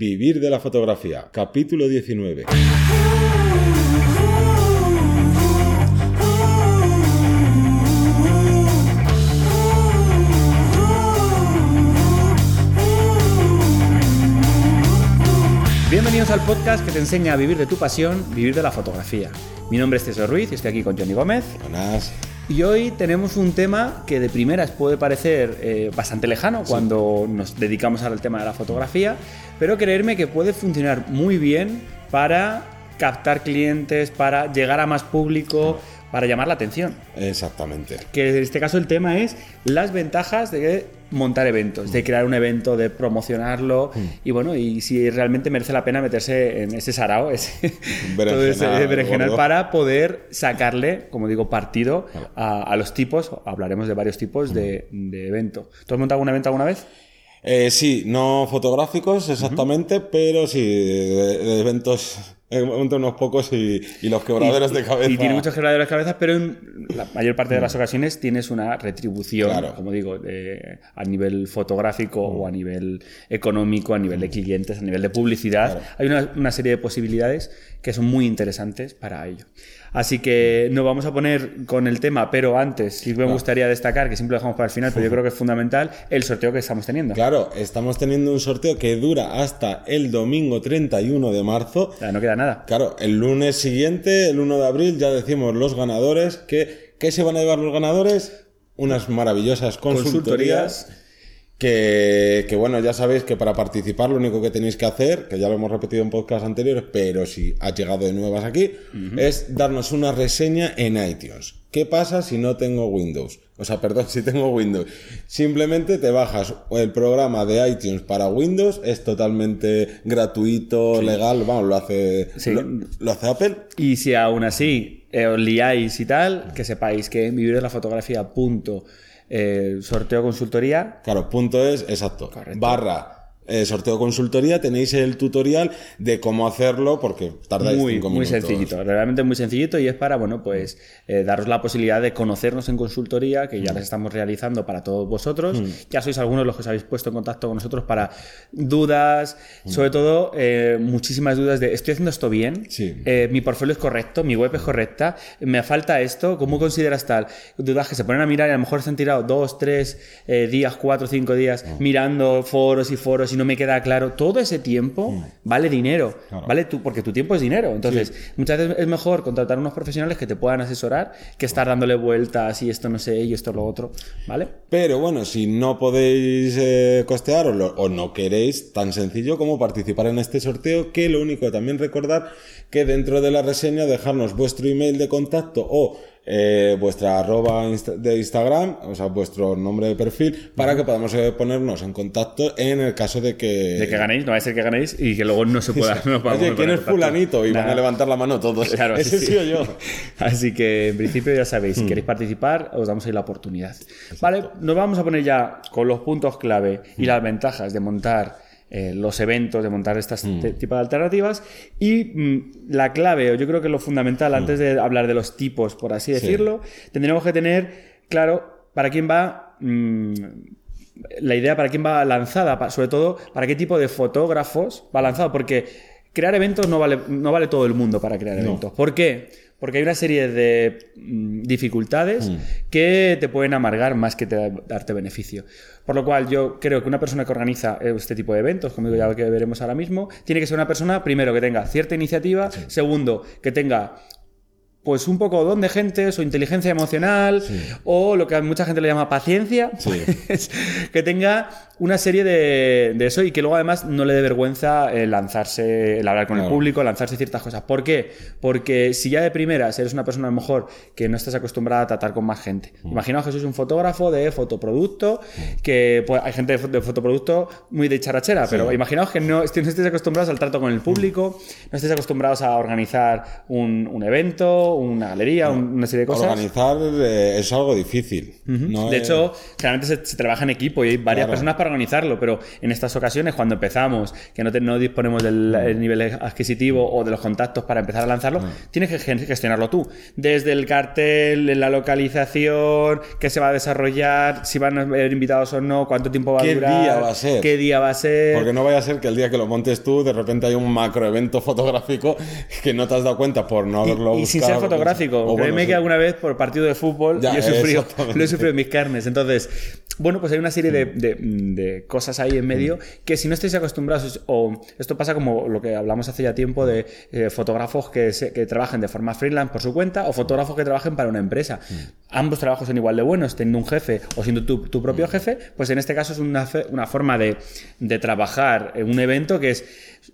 Vivir de la fotografía, capítulo 19. Bienvenidos al podcast que te enseña a vivir de tu pasión, vivir de la fotografía. Mi nombre es César Ruiz y estoy aquí con Johnny Gómez. Buenas. Y hoy tenemos un tema que de primeras puede parecer eh, bastante lejano cuando nos dedicamos al tema de la fotografía, pero creerme que puede funcionar muy bien para captar clientes, para llegar a más público, para llamar la atención. Exactamente. Que en este caso el tema es las ventajas de montar eventos, de crear un evento, de promocionarlo y bueno, y si realmente merece la pena meterse en ese sarao, ese, todo ese Berenjenal para poder sacarle, como digo, partido a, a los tipos, hablaremos de varios tipos de, de evento. ¿Tú has montado algún evento alguna vez? Eh, sí, no fotográficos exactamente, pero sí, de, de eventos, montado unos pocos y, y los quebraderos de cabeza. Y tiene muchos quebraderos de cabeza, pero en la mayor parte de las ocasiones tienes una retribución, Claro. como digo, de- a nivel fotográfico o a nivel económico, a nivel de clientes, a nivel de publicidad. Hay una, una serie de posibilidades que son muy interesantes para ello. Así que nos vamos a poner con el tema, pero antes sí me gustaría destacar, que siempre lo dejamos para el final, pero yo creo que es fundamental, el sorteo que estamos teniendo. Claro, estamos teniendo un sorteo que dura hasta el domingo 31 de marzo. Sea, no queda nada. Claro, el lunes siguiente, el 1 de abril, ya decimos los ganadores. que ¿Qué se van a llevar los ganadores? Unas maravillosas consultorías. Consultorías. Que, que, bueno, ya sabéis que para participar lo único que tenéis que hacer, que ya lo hemos repetido en podcast anteriores, pero si has llegado de nuevas aquí, es darnos una reseña en iTunes. ¿Qué pasa si no tengo Windows? O sea, perdón, si tengo Windows. Simplemente te bajas el programa de iTunes para Windows, es totalmente gratuito, legal, vamos, lo hace, Sí. lo, lo hace Apple. Y si aún así eh, os liáis y tal, que sepáis que en vivir de la fotografía punto eh, sorteo consultoría Claro, punto es, exacto. Correcto. Barra eh, sorteo consultoría, tenéis el tutorial de cómo hacerlo, porque tardáis muy, cinco muy minutos. sencillito, realmente muy sencillito y es para, bueno, pues eh, daros la posibilidad de conocernos en consultoría, que Mm. ya les estamos realizando para todos vosotros. Ya sois algunos los que os habéis puesto en contacto con nosotros para dudas, Mm. sobre todo eh, muchísimas dudas de, ¿estoy haciendo esto bien? Sí. Eh, ¿Mi portfolio es correcto? ¿Mi web es correcta? ¿Me falta esto? ¿Cómo consideras tal? Dudas que se ponen a mirar y a lo mejor se han tirado dos, tres días, cuatro, cinco días Ah. mirando foros y foros y no me queda claro. Todo ese tiempo Mm. vale dinero, vale tú, porque tu tiempo es dinero. Entonces, muchas veces es mejor contratar unos profesionales que te puedan asesorar que estar dándole vueltas y esto no sé y esto lo otro, ¿vale? Pero bueno, si no podéis eh, costear o, lo- o no queréis, tan sencillo como participar en este sorteo, que lo único también recordar que dentro de la reseña dejarnos vuestro email de contacto o eh, vuestra arroba de Instagram, o sea, vuestro nombre de perfil, para que podamos eh, ponernos en contacto en el caso de que... De que ganéis, no va a ser que ganéis y que luego no se pueda. no Oye, ¿quién es fulanito? Y van a levantar la mano todos. Claro, Ese sí, sí, sí. o yo. Así que en principio ya sabéis, si queréis participar, os damos ahí la oportunidad. Vale, nos vamos a poner ya con los puntos clave y las ventajas de montar eh, los eventos, de montar estas Hmm. te- tipo de alternativas. Y mm, la clave, o yo creo que lo fundamental, antes de hablar de los tipos, por así decirlo, tendremos que tener claro para quién va. mm, la idea para quién va lanzada, sobre todo para qué tipo de fotógrafos va lanzado, porque crear eventos no vale, no vale todo el mundo para crear eventos. ¿Por qué? Porque hay una serie de mm, dificultades que te pueden amargar más que te, darte beneficio. Por lo cual yo creo que una persona que organiza este tipo de eventos, como ya que veremos ahora mismo, tiene que ser una persona, primero, que tenga cierta iniciativa, segundo, que tenga pues un poco don de gentes o inteligencia emocional o lo que a mucha gente le llama paciencia, pues, que tenga una serie de, de eso y que luego además no le dé vergüenza el lanzarse, el hablar con el público, lanzarse ciertas cosas. ¿Por qué? Porque si ya de primeras eres una persona a lo mejor que no estás acostumbrada a tratar con más gente. Imaginaos que sois un fotógrafo de fotoproducto, que pues, hay gente de, fo- de fotoproducto muy de charachera, pero imaginaos que no, no estéis acostumbrados al trato con el público, no estéis acostumbrados a organizar un, un evento evento, una galería, una serie de cosas. Organizar es algo difícil. de hecho, claramente se, trabaja en equipo y hay varias personas para organizarlo, pero en estas ocasiones, cuando empezamos, que no, no disponemos del nivel adquisititivos o de los contactos para empezar a lanzarlo, tienes que gestionarlo tú. Desde el cartel, la localización, qué se va a desarrollar, si van a haber invitados o no, cuánto tiempo va a durar. ¿Qué día va a ser? ¿Qué día va a ser? Porque no vaya a ser que el día que lo montes tú, de repente hay un macroevento fotográfico que no te has dado cuenta por no haberlo y, buscado. Y sin ser fotográfico. Créeme que alguna vez por partido de fútbol yo he sufrido, lo he sufrido en mis carnes. Entonces, bueno, pues hay una serie de, de, cosas ahí en medio que si no estáis acostumbrados, o esto pasa como lo que hablamos hace ya tiempo de eh, fotógrafos que, que trabajen de forma freelance por su cuenta o fotógrafos que trabajen para una empresa. Ambos trabajos son igual de buenos, teniendo un jefe o siendo tu, tu propio jefe, pues en este caso es una, una forma de, de trabajar en un evento que es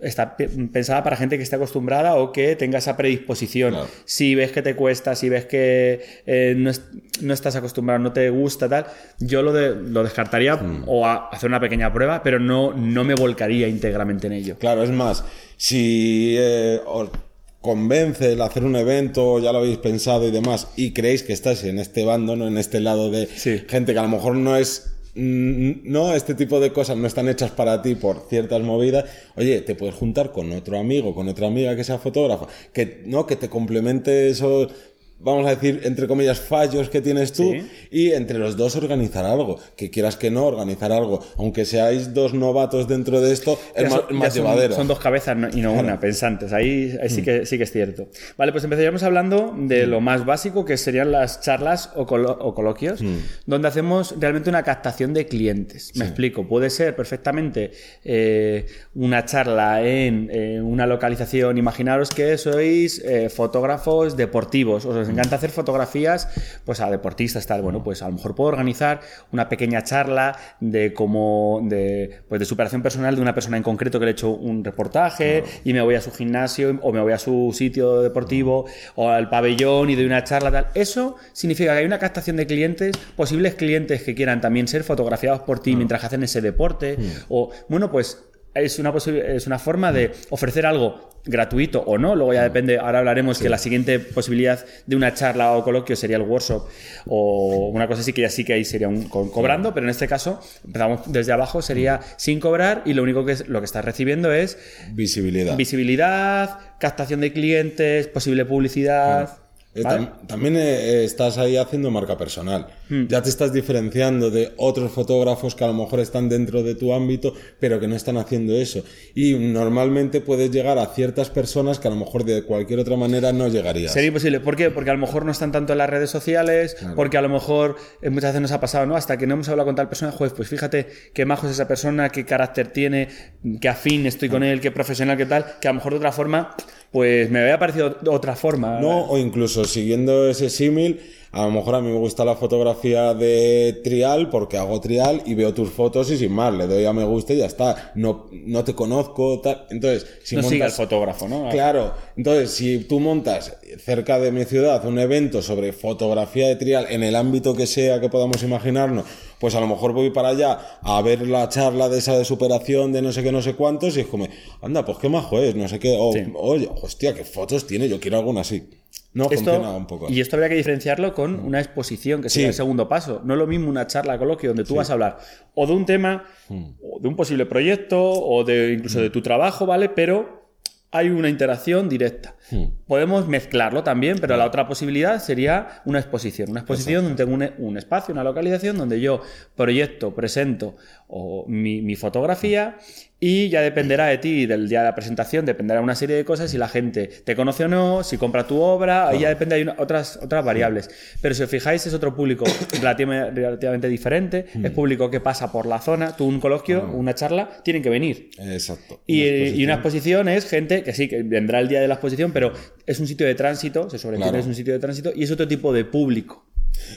está pensada para gente que esté acostumbrada o que tenga esa predisposición. Si ves que te cuesta, si ves que eh, no, estás acostumbrado, no te gusta, tal, yo lo, lo descartaría mm. o hacer una pequeña prueba, pero no, no me volcaría íntegramente en ello. Claro, es más, si eh, os convence el hacer un evento, ya lo habéis pensado y demás, y creéis que estáis en este bando, ¿no? en este lado de gente que a lo mejor no es no, este tipo de cosas no están hechas para ti por ciertas movidas. Oye, te puedes juntar con otro amigo, con otra amiga que sea fotógrafa, que no, que te complemente eso vamos a decir, entre comillas, fallos que tienes tú y entre los dos organizar algo. Que quieras que no, organizar algo. Aunque seáis dos novatos dentro de esto, es más, son, llevadero. Son dos cabezas y no una, pensantes. Ahí, sí, mm. que, sí que es cierto. Vale, pues empezaríamos hablando de mm. lo más básico, que serían las charlas o, coloquios, mm. donde hacemos realmente una captación de clientes. Me explico. Puede ser perfectamente eh, una charla en una localización. Imaginaros que sois eh, fotógrafos deportivos. O nos encanta hacer fotografías pues a deportistas tal. Bueno pues a lo mejor puedo organizar una pequeña charla de cómo de pues de superación personal de una persona en concreto que le he hecho un reportaje y me voy a su gimnasio o me voy a su sitio deportivo o al pabellón y doy una charla tal. Eso significa que hay una captación de clientes posibles clientes que quieran también ser fotografiados por ti mientras hacen ese deporte o bueno pues es una, es una forma de ofrecer algo gratuito o no, luego ya depende, ahora hablaremos que la siguiente posibilidad de una charla o coloquio sería el workshop o una cosa así que ya sí que ahí sería un, cobrando, pero en este caso empezamos desde abajo, sería sin cobrar y lo único que es, lo que estás recibiendo es visibilidad. Visibilidad, captación de clientes, posible publicidad. Eh, también eh, estás ahí haciendo marca personal. Hmm. Ya te estás diferenciando de otros fotógrafos que a lo mejor están dentro de tu ámbito, pero que no están haciendo eso. Y normalmente puedes llegar a ciertas personas que a lo mejor de cualquier otra manera no llegarías. Sería imposible. ¿Por qué? Porque a lo mejor no están tanto en las redes sociales, porque a lo mejor eh, muchas veces nos ha pasado, ¿no? Hasta que no hemos hablado con tal persona, juez, pues fíjate qué majo es esa persona, qué carácter tiene, qué afín estoy con él, qué profesional, qué tal, que a lo mejor de otra forma pues me había parecido otra forma. No, o incluso siguiendo ese símil, a lo mejor a mí me gusta la fotografía de trial porque hago trial y veo tus fotos y sin más, le doy a me gusta y ya está. No, no te conozco, tal. Entonces, si no montas... fotógrafo, ¿no? Claro. Entonces, si tú montas cerca de mi ciudad un evento sobre fotografía de trial en el ámbito que sea que podamos imaginarnos, pues a lo mejor voy para allá a ver la charla de esa de superación de no sé qué, no sé cuántos y es como, anda, pues qué majo es, no sé qué, oye, hostia, qué fotos tiene, yo quiero alguna así. No funciona un poco. Y esto habría que diferenciarlo con mm. una exposición, que sería el segundo paso. No es lo mismo una charla, coloquio, donde tú vas a hablar o de un tema, mm. o de un posible proyecto, o de incluso de mm. tu trabajo, ¿vale? Pero hay una interacción directa. Podemos mezclarlo también, pero la otra posibilidad sería una exposición. Una exposición donde tengo un, espacio, una localización donde yo proyecto, presento mi, mi, fotografía y ya dependerá de ti, del día de la presentación, dependerá de una serie de cosas, si la gente te conoce o no, si compra tu obra, ahí ya depende, hay otras, otras variables. Pero si os fijáis, es otro público relativamente, diferente, es público que pasa por la zona, tú un coloquio, una charla, tienen que venir. Exacto. Y una, exposición es gente que sí, que vendrá el día de la exposición, pero es un sitio de tránsito, se sobreentiende, es un sitio de tránsito, y es otro tipo de público.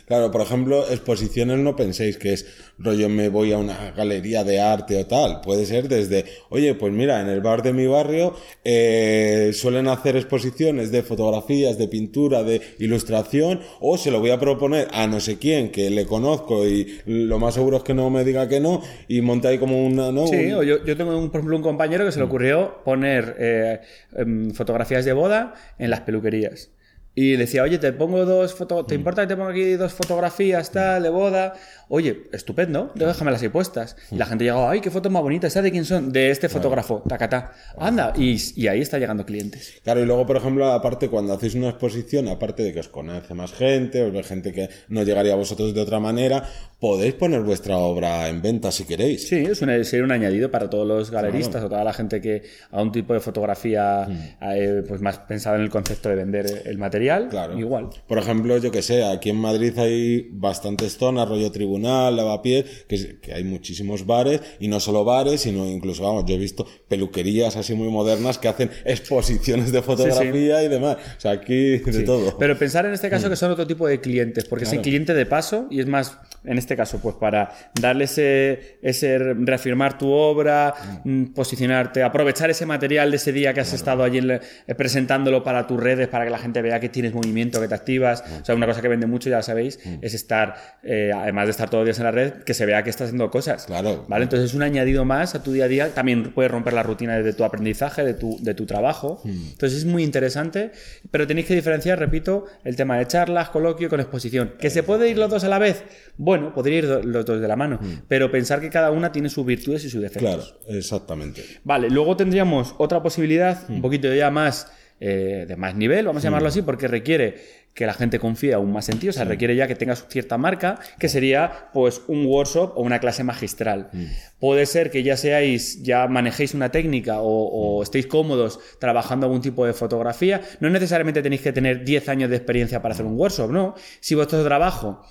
Claro, por ejemplo, exposiciones no penséis que es rollo me voy a una galería de arte o tal. Puede ser desde, oye, pues mira, en el bar de mi barrio eh, suelen hacer exposiciones de fotografías, de pintura, de ilustración, o se lo voy a proponer a no sé quién que le conozco y lo más seguro es que no me diga que no y monta ahí como una... ¿no? Sí, o yo, yo, tengo un, por ejemplo un compañero que se le ocurrió poner eh, em, fotografías de boda en las peluquerías. Y decía, oye, te pongo dos fotos, ¿te importa que te ponga aquí dos fotografías tal, de boda? Oye, estupendo, déjamelas ahí puestas. Y la gente llegaba, ay, qué fotos más bonitas, ¿sabes de quién son? De este fotógrafo, tacatá. Anda, y, y ahí está llegando clientes. Claro, y luego, por ejemplo, aparte, cuando hacéis una exposición, aparte de que os conoce más gente, os ve gente que no llegaría a vosotros de otra manera, podéis poner vuestra obra en venta si queréis. Sí, es un, sería un añadido para todos los galeristas o toda la gente que a un tipo de fotografía eh, pues más pensada en el concepto de vender el material. Claro. Igual. Por ejemplo, yo que sé, aquí en Madrid hay bastantes zonas, rollo tribunal, lavapiés, que, que hay muchísimos bares, y no solo bares, sino incluso, vamos, yo he visto peluquerías así muy modernas que hacen exposiciones de fotografía y demás. O sea, aquí de Sí. todo. Pero pensar en este caso que son otro tipo de clientes, porque es el cliente de paso y es más, en este caso, pues para darle ese, ese reafirmar tu obra, mm, posicionarte, aprovechar ese material de ese día que has estado allí eh, presentándolo para tus redes, para que la gente vea que tienes movimiento, que te activas. O sea, una cosa que vende mucho, ya sabéis, es estar, eh, además de estar todos los días en la red, que se vea que estás haciendo cosas. Claro. ¿Vale? Entonces es un añadido más a tu día a día. También puedes romper la rutina de tu aprendizaje, de tu, de tu trabajo. Entonces es muy interesante, pero tenéis que diferenciar, repito, el tema de charlas, coloquio con exposición. ¿Que se puede ir los dos a la vez? Bueno, podría ir los dos de la mano, pero pensar que cada una tiene sus virtudes y sus defectos. Claro, exactamente. Vale, luego tendríamos otra posibilidad, un poquito ya más eh, de más nivel, vamos a llamarlo así, porque requiere que la gente confíe aún más en ti, o sea, requiere ya que tengas cierta marca, que sería pues un workshop o una clase magistral. Puede ser que ya seáis, ya manejéis una técnica o, o estéis cómodos trabajando algún tipo de fotografía, no necesariamente tenéis que tener 10 años de experiencia para hacer un workshop, ¿no? Si vuestro trabajo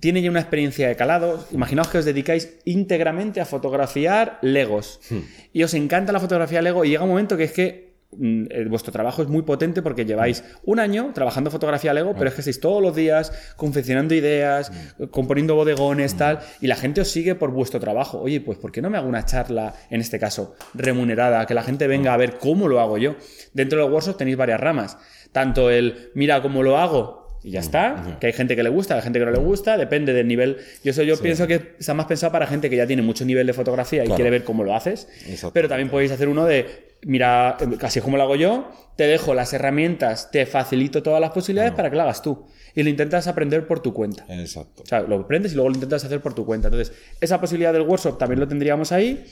tiene ya una experiencia de calado. Imaginaos que os dedicáis íntegramente a fotografiar Legos. Y os encanta la fotografía Lego y llega un momento que es que mm, eh, vuestro trabajo es muy potente porque lleváis un año trabajando fotografía Lego, pero es que estáis todos los días confeccionando ideas, componiendo bodegones, tal, y la gente os sigue por vuestro trabajo. Oye, pues ¿por qué no me hago una charla, en este caso, remunerada, que la gente venga a ver cómo lo hago yo? Dentro de los workshops tenéis varias ramas. Tanto el, mira cómo lo hago, y ya está. Que hay gente que le gusta, hay gente que no le gusta, depende del nivel. Yo, eso yo pienso que está más pensado para gente que ya tiene mucho nivel de fotografía y Claro. quiere ver cómo lo haces. Pero también podéis hacer uno de, mira, casi como lo hago yo, te dejo las herramientas, te facilito todas las posibilidades para que lo hagas tú. Y lo intentas aprender por tu cuenta. Exacto. O sea, lo aprendes y luego lo intentas hacer por tu cuenta. Entonces, esa posibilidad del workshop también lo tendríamos ahí.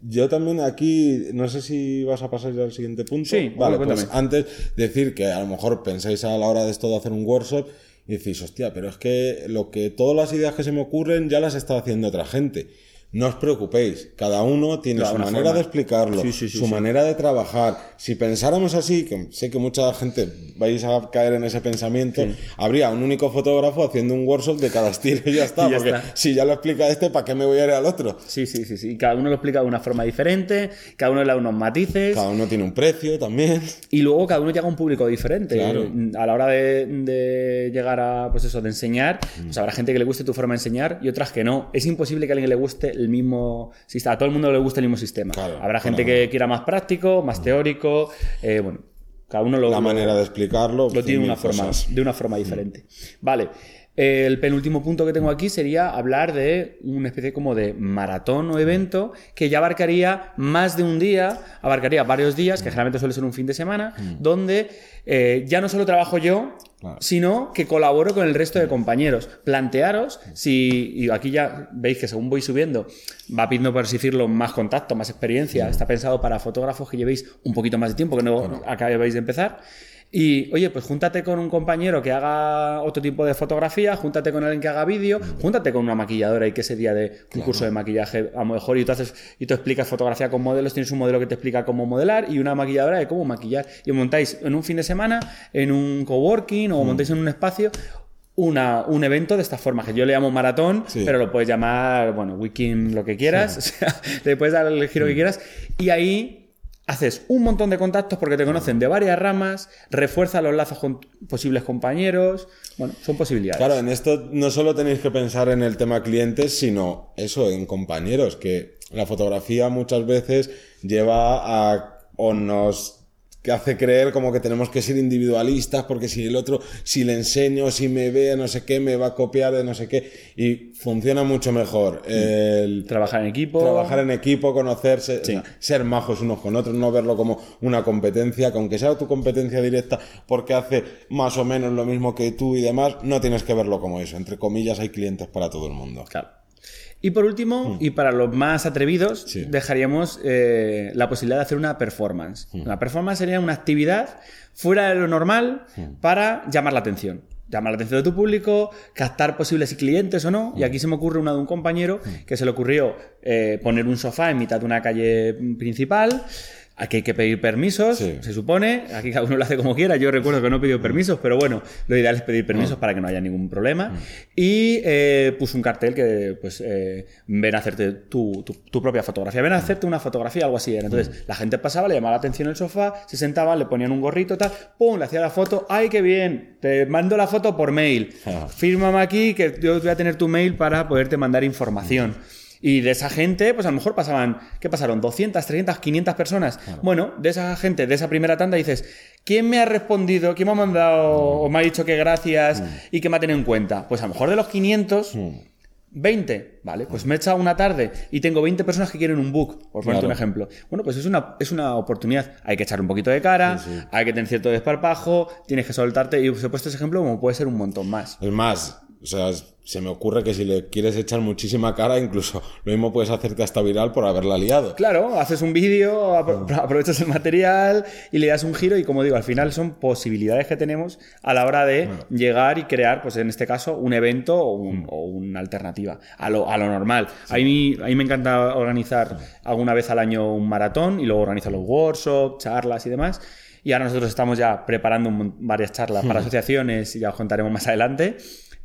Yo también aquí, no sé si vas a pasar ya al siguiente punto. Sí, vale, bueno, pues antes decir que a lo mejor pensáis a la hora de esto de hacer un workshop y decís, hostia, pero es que lo que todas las ideas que se me ocurren ya las está haciendo otra gente. No os preocupéis, cada uno tiene Claro, su manera forma. de explicarlo, Sí, sí, sí, su manera de trabajar. Si pensáramos así, que sé que mucha gente vais a caer en ese pensamiento, habría un único fotógrafo haciendo un workshop de cada estilo y ya está. Y ya porque está. si ya lo explica este, ¿para qué me voy a ir al otro? Sí, sí, sí, sí. Cada uno lo explica de una forma diferente, cada uno le da unos matices. Cada uno tiene un precio también. Y luego cada uno llega a un público diferente. Claro. A la hora de, de llegar a, pues eso, de enseñar, pues habrá gente que le guste tu forma de enseñar y otras que no. Es imposible que a alguien le guste el mismo sistema. A todo el mundo le guste el mismo sistema. Claro, habrá gente claro. que quiera más práctico, más teórico. eh, bueno, cada uno lo, La lo- manera de explicarlo. lo tiene una forma, de una forma diferente. Vale. El penúltimo punto que tengo aquí sería hablar de una especie como de maratón o evento que ya abarcaría más de un día, abarcaría varios días, que generalmente suele ser un fin de semana, donde eh, ya no solo trabajo yo, Claro. sino que colaboro con el resto de compañeros. Plantearos si, y aquí ya veis que según voy subiendo, va pidiendo, por así decirlo, más contacto, más experiencia. Está pensado para fotógrafos que llevéis un poquito más de tiempo, que no acabéis de empezar. Y, oye, pues júntate con un compañero que haga otro tipo de fotografía, júntate con alguien que haga vídeo, júntate con una maquilladora y que ese día de un curso de maquillaje, a lo mejor, y tú, haces, y tú explicas fotografía con modelos, tienes un modelo que te explica cómo modelar y una maquilladora de cómo maquillar. Y montáis en un fin de semana, en un coworking o montáis en un espacio una, un evento de esta forma, que yo le llamo maratón, Sí. pero lo puedes llamar, bueno, weekend, lo que quieras, o sea, le puedes dar el giro que quieras, y ahí haces un montón de contactos porque te conocen de varias ramas, refuerza los lazos con posibles compañeros, bueno, son posibilidades. Claro, en esto no solo tenéis que pensar en el tema clientes, sino eso, en compañeros, que la fotografía muchas veces lleva a o nos que hace creer como que tenemos que ser individualistas porque si el otro, si le enseño, si me ve, no sé qué, me va a copiar de no sé qué. Y funciona mucho mejor. El trabajar en equipo. Trabajar en equipo, conocerse, ser majos unos con otros, no verlo como una competencia, que aunque sea tu competencia directa porque hace más o menos lo mismo que tú y demás, no tienes que verlo como eso. Entre comillas, hay clientes para todo el mundo. Claro. Y por último, y para los más atrevidos, dejaríamos eh, la posibilidad de hacer una performance. Una performance sería una actividad fuera de lo normal para llamar la atención. Llamar la atención de tu público, captar posibles clientes o no. Y aquí se me ocurre una de un compañero que se le ocurrió eh, poner un sofá en mitad de una calle principal Aquí hay que pedir permisos, se supone. Aquí cada uno lo hace como quiera. Yo recuerdo que no he pedido permisos, pero bueno, lo ideal es pedir permisos ah. para que no haya ningún problema. Ah. Y eh, puso un cartel que, pues, eh, ven a hacerte tu, propia fotografía. Ven a hacerte una fotografía, algo así. Entonces, mm. la gente pasaba, le llamaba la atención el sofá, se sentaba, le ponían un gorrito, tal, pum, le hacía la foto. ¡Ay, qué bien! Te mando la foto por mail. Ah. Fírmame aquí que yo voy a tener tu mail para poderte mandar información. Y de esa gente, pues a lo mejor pasaban, ¿qué pasaron? 200, 300, 500 personas. Bueno, de esa gente, de esa primera tanda, dices, ¿quién me ha respondido? ¿Quién me ha mandado o me ha dicho que gracias mm. y que me ha tenido en cuenta? Pues a lo mejor de los 500, 20, mm. ¿vale? Pues me he echado una tarde y tengo 20 personas que quieren un book, por ponerte un ejemplo. Bueno, pues es una, es una oportunidad. Hay que echar un poquito de cara, hay que tener cierto desparpajo, tienes que soltarte y os he puesto ese ejemplo como puede ser un montón más. Es más, o sea, se me ocurre que si le quieres echar muchísima cara, incluso lo mismo puedes hacerte hasta viral por haberla liado. Claro, haces un vídeo, aprovechas el material y le das un giro y como digo, al final son posibilidades que tenemos a la hora de llegar y crear, pues en este caso, un evento o, mm. una alternativa a lo, a lo normal. A, mí, a mí me encanta organizar alguna vez al año un maratón y luego organizo los workshops, charlas y demás. Y ahora nosotros estamos ya preparando varias charlas para asociaciones y ya os contaremos más adelante.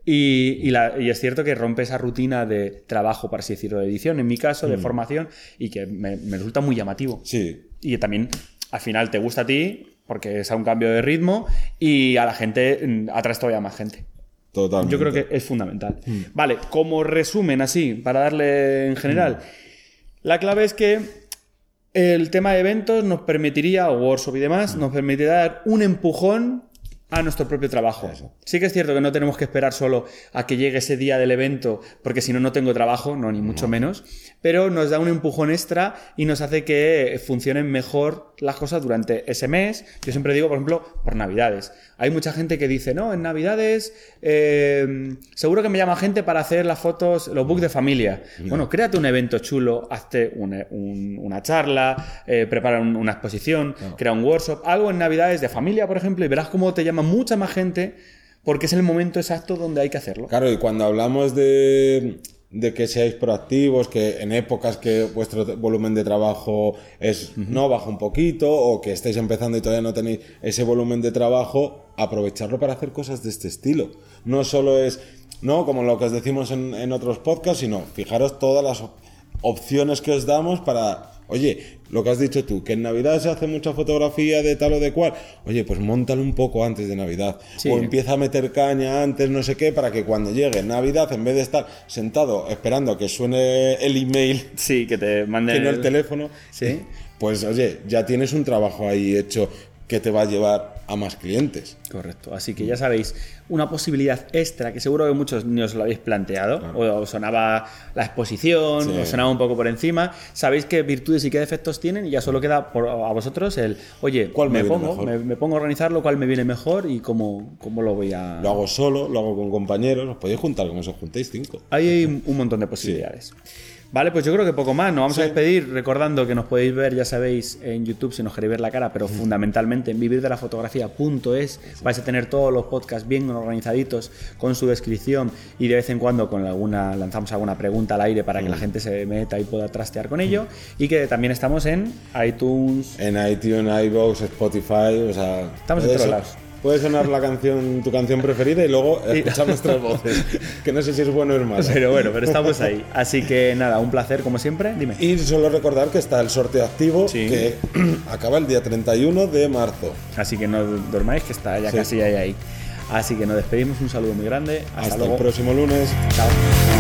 Y, es cierto que rompe esa rutina de trabajo, para así decirlo, de edición, en mi caso, de mm. formación, y que me, resulta muy llamativo. Sí. Y también, al final, te gusta a ti, porque es a un cambio de ritmo, y a la gente mm, atraes todavía más gente. Totalmente. Yo creo que es fundamental. Mm. Vale, como resumen así, para darle en general, la clave es que el tema de eventos nos permitiría, o workshop y demás, nos permitiría dar un empujón a nuestro propio trabajo. Sí que es cierto que no tenemos que esperar solo a que llegue ese día del evento, porque si no, no tengo trabajo, no, ni mucho menos, pero nos da un empujón extra y nos hace que funcionen mejor las cosas durante ese mes. Yo siempre digo, por ejemplo, por Navidades. Hay mucha gente que dice, no, en Navidades eh, seguro que me llama gente para hacer las fotos, los books de familia. Bueno, créate un evento chulo, hazte una, charla, eh, prepara una exposición, crea un workshop, algo en Navidades de familia, por ejemplo, y verás cómo te llama mucha más gente porque es el momento exacto donde hay que hacerlo. Claro, y cuando hablamos de, que seáis proactivos, que en épocas que vuestro volumen de trabajo es no baja un poquito o que estáis empezando y todavía no tenéis ese volumen de trabajo, aprovecharlo para hacer cosas de este estilo. No solo es, no como lo que os decimos en, en otros podcasts, sino fijaros todas las opciones que os damos para Oye, lo que has dicho tú, que en Navidad se hace mucha fotografía de tal o de cual. Oye, pues montalo un poco antes de Navidad. O empieza a meter caña antes, no sé qué, para que cuando llegue Navidad, en vez de estar sentado esperando a que suene el email, sí, que te manden el... el teléfono, ¿Sí? pues oye, ya tienes un trabajo ahí hecho que te va a llevar a más clientes. Correcto. Así que ya sabéis, una posibilidad extra que seguro que muchos ni os lo habéis planteado, o sonaba la exposición, o sonaba un poco por encima. Sabéis qué virtudes y qué defectos tienen y ya solo queda por, a vosotros el, oye, ¿cuál me, pongo? Me, pongo a organizarlo, cuál me viene mejor y cómo, cómo lo voy a. Lo hago solo, lo hago con compañeros, os podéis juntar como os juntéis cinco. hay un montón de posibilidades. Vale, pues yo creo que poco más. Nos vamos a despedir recordando que nos podéis ver, ya sabéis, en YouTube si nos queréis ver la cara, pero fundamentalmente en vivirdelafotografía.es vais a tener todos los podcasts bien organizaditos con su descripción y de vez en cuando con alguna lanzamos alguna pregunta al aire para que la gente se meta y pueda trastear con ello. Y que también estamos en iTunes, en iTunes, iVoox, Spotify, o sea, estamos en todos lados. Puede sonar la canción, tu canción preferida y luego escuchar nuestras voces. Que no sé si es bueno o es malo. Pero bueno, pero estamos ahí. Así que nada, un placer como siempre. Dime. Y solo recordar que está el sorteo activo que acaba el día 31 de marzo. Así que no dormáis, que está ya casi ahí, ahí. Así que nos despedimos. Un saludo muy grande. Hasta, Hasta el próximo lunes. Chao.